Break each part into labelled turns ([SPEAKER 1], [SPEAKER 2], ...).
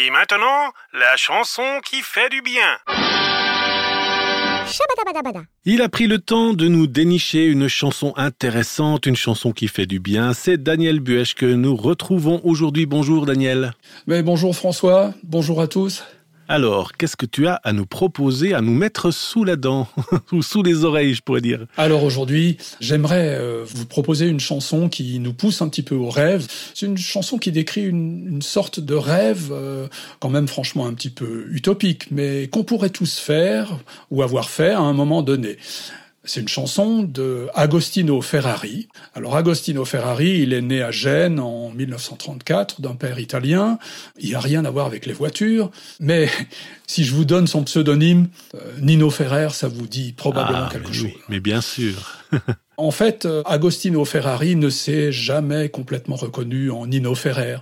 [SPEAKER 1] Et maintenant, la chanson qui fait du bien.
[SPEAKER 2] Il a pris le temps de nous dénicher une chanson intéressante, une chanson qui fait du bien. C'est Daniel Buech que nous retrouvons aujourd'hui. Bonjour Daniel.
[SPEAKER 3] Mais bonjour François, bonjour à tous.
[SPEAKER 2] Alors, qu'est-ce que tu as à nous proposer, à nous mettre sous la dent, ou sous les oreilles, je pourrais dire?
[SPEAKER 3] Alors aujourd'hui, j'aimerais euh, vous proposer une chanson qui nous pousse un petit peu au rêve. C'est une chanson qui décrit une, sorte de rêve, euh, quand même franchement un petit peu utopique, mais qu'on pourrait tous faire ou avoir fait à un moment donné. C'est une chanson de Agostino Ferrari. Alors Agostino Ferrari, il est né à Gênes en 1934 d'un père italien. Il n'y a rien à voir avec les voitures, mais si je vous donne son pseudonyme, euh, Nino Ferrer, ça vous dit probablement
[SPEAKER 2] ah,
[SPEAKER 3] quelque chose.
[SPEAKER 2] mais bien sûr.
[SPEAKER 3] En fait, euh, Agostino Ferrari ne s'est jamais complètement reconnu en Nino Ferrer.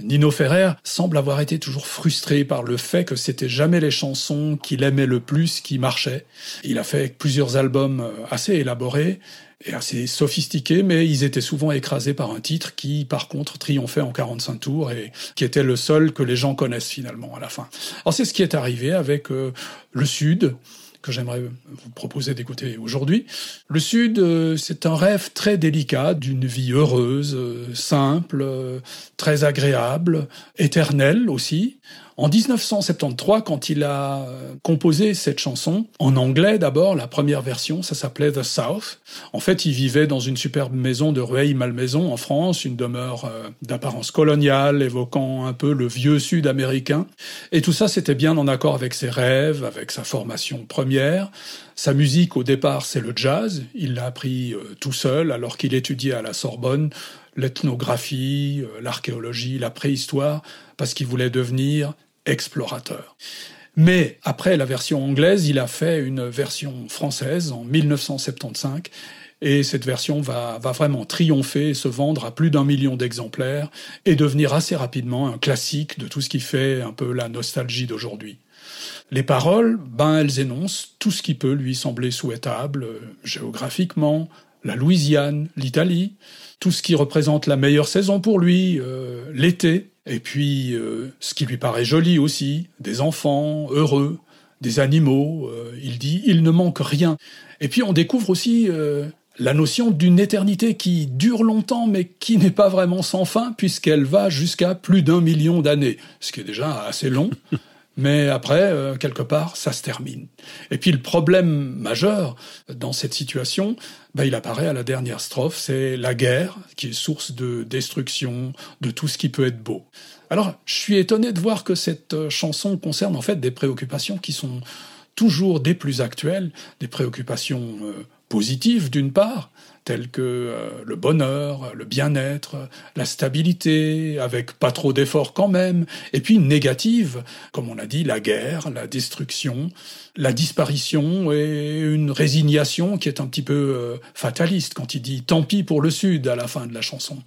[SPEAKER 3] Nino Ferrer semble avoir été toujours frustré par le fait que c'était jamais les chansons qu'il aimait le plus qui marchaient. Il a fait plusieurs albums euh, assez élaborés et assez sophistiqués, mais ils étaient souvent écrasés par un titre qui, par contre, triomphait en 45 tours et qui était le seul que les gens connaissent finalement à la fin. Alors c'est ce qui est arrivé avec euh, le Sud, que j'aimerais vous proposer d'écouter aujourd'hui. Le Sud, euh, c'est un rêve très délicat d'une vie heureuse, euh, simple, euh, très agréable, éternelle aussi. En 1973, quand il a euh, composé cette chanson, en anglais d'abord, la première version, ça s'appelait The South. En fait, il vivait dans une superbe maison de Rueil-Malmaison en France, une demeure euh, d'apparence coloniale, évoquant un peu le vieux Sud américain. Et tout ça, c'était bien en accord avec ses rêves, avec sa formation première. Sa musique, au départ, c'est le jazz. Il l'a appris euh, tout seul alors qu'il étudiait à la Sorbonne l'ethnographie, l'archéologie, la préhistoire, parce qu'il voulait devenir explorateur. Mais après la version anglaise, il a fait une version française en 1975 et cette version va, va vraiment triompher et se vendre à plus d'un million d'exemplaires et devenir assez rapidement un classique de tout ce qui fait un peu la nostalgie d'aujourd'hui. Les paroles, ben elles énoncent tout ce qui peut lui sembler souhaitable euh, géographiquement, la Louisiane, l'Italie, tout ce qui représente la meilleure saison pour lui, euh, l'été, et puis euh, ce qui lui paraît joli aussi, des enfants heureux, des animaux, euh, il dit il ne manque rien. Et puis on découvre aussi la notion d'une éternité qui dure longtemps mais qui n'est pas vraiment sans fin puisqu'elle va jusqu'à plus d'un million d'années, ce qui est déjà assez long. Mais après, euh, quelque part, ça se termine. Et puis le problème majeur dans cette situation, bah, il apparaît à la dernière strophe, c'est la guerre qui est source de destruction, de tout ce qui peut être beau. Alors, je suis étonné de voir que cette euh, chanson concerne en fait des préoccupations qui sont toujours des plus actuelles, des préoccupations euh, positives d'une part, telles que euh, le bonheur, le bien-être, la stabilité, avec pas trop d'efforts quand même, et puis négatives, comme on a dit, la guerre, la destruction, la disparition et une résignation qui est un petit peu euh, fataliste quand il dit tant pis pour le Sud à la fin de la chanson.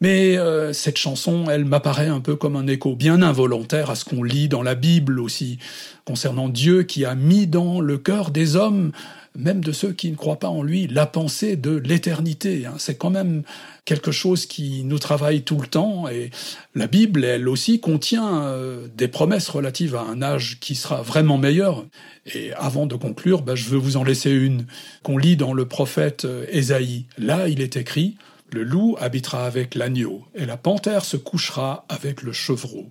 [SPEAKER 3] Mais euh, cette chanson, elle m'apparaît un peu comme un écho bien involontaire à ce qu'on lit dans la Bible aussi, concernant Dieu qui a mis dans le cœur des hommes, même de ceux qui ne croient pas en lui, la pensée de l'éternité. Hein. C'est quand même quelque chose qui nous travaille tout le temps, et la Bible, elle aussi, contient euh, des promesses relatives à un âge qui sera vraiment meilleur. Et avant de conclure, bah, je veux vous en laisser une qu'on lit dans le prophète euh, Ésaïe. Là, il est écrit le loup habitera avec l'agneau, et la panthère se couchera avec le chevreau.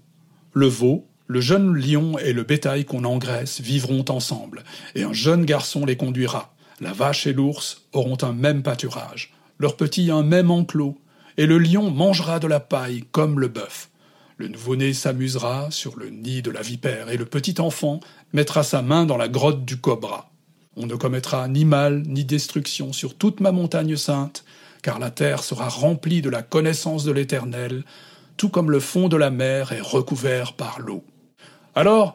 [SPEAKER 3] Le veau, le jeune lion et le bétail qu'on engraisse vivront ensemble, et un jeune garçon les conduira. La vache et l'ours auront un même pâturage, leurs petits un même enclos, et le lion mangera de la paille comme le bœuf. Le nouveau-né s'amusera sur le nid de la vipère, et le petit enfant mettra sa main dans la grotte du cobra. On ne commettra ni mal ni destruction sur toute ma montagne sainte, car la terre sera remplie de la connaissance de l'Éternel, tout comme le fond de la mer est recouvert par l'eau. Alors,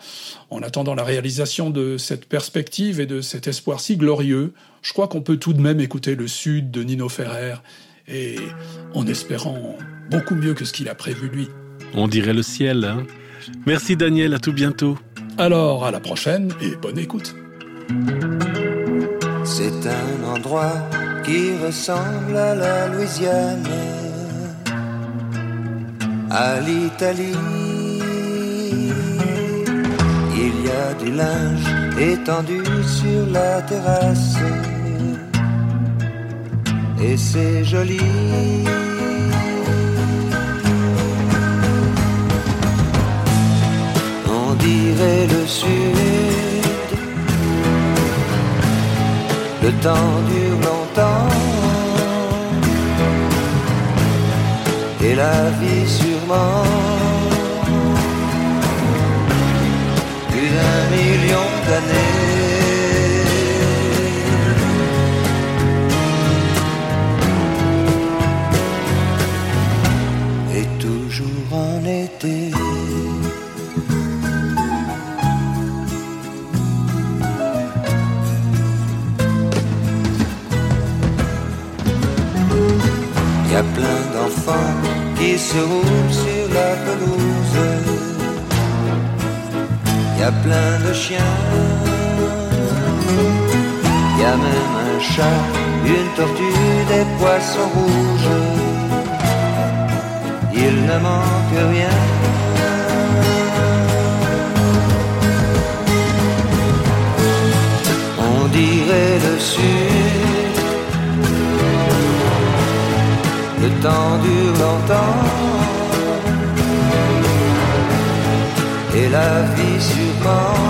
[SPEAKER 3] en attendant la réalisation de cette perspective et de cet espoir si glorieux, je crois qu'on peut tout de même écouter le Sud de Nino Ferrer, et en espérant beaucoup mieux que ce qu'il a prévu lui.
[SPEAKER 2] On dirait le ciel, hein Merci Daniel, à tout bientôt.
[SPEAKER 3] Alors, à la prochaine et bonne écoute.
[SPEAKER 4] C'est un endroit qui ressemble à la Louisiane, à l'Italie du linge étendu sur la terrasse. Et c'est joli. On dirait le sud. Le temps dure longtemps. Et la vie sûrement. D'un million d'années. Et toujours en été. Y a plein d'enfants qui se roulent Y a plein de chiens. Y a même un chat, une tortue, des poissons rouges. Il ne manque rien. On dirait le sud. Le temps dure longtemps. La vie sûrement.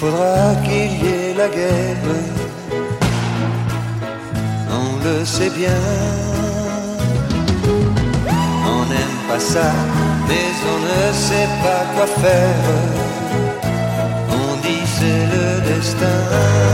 [SPEAKER 4] Faudra qu'il y ait la guerre. On le sait bien. On n'aime pas ça, mais on ne sait pas quoi faire. On dit c'est le destin.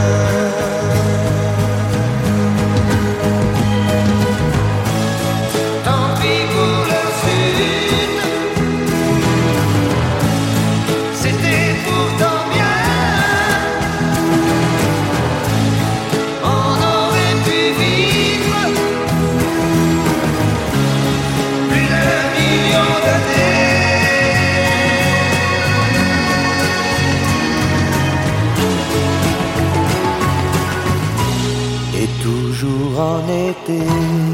[SPEAKER 4] D'années.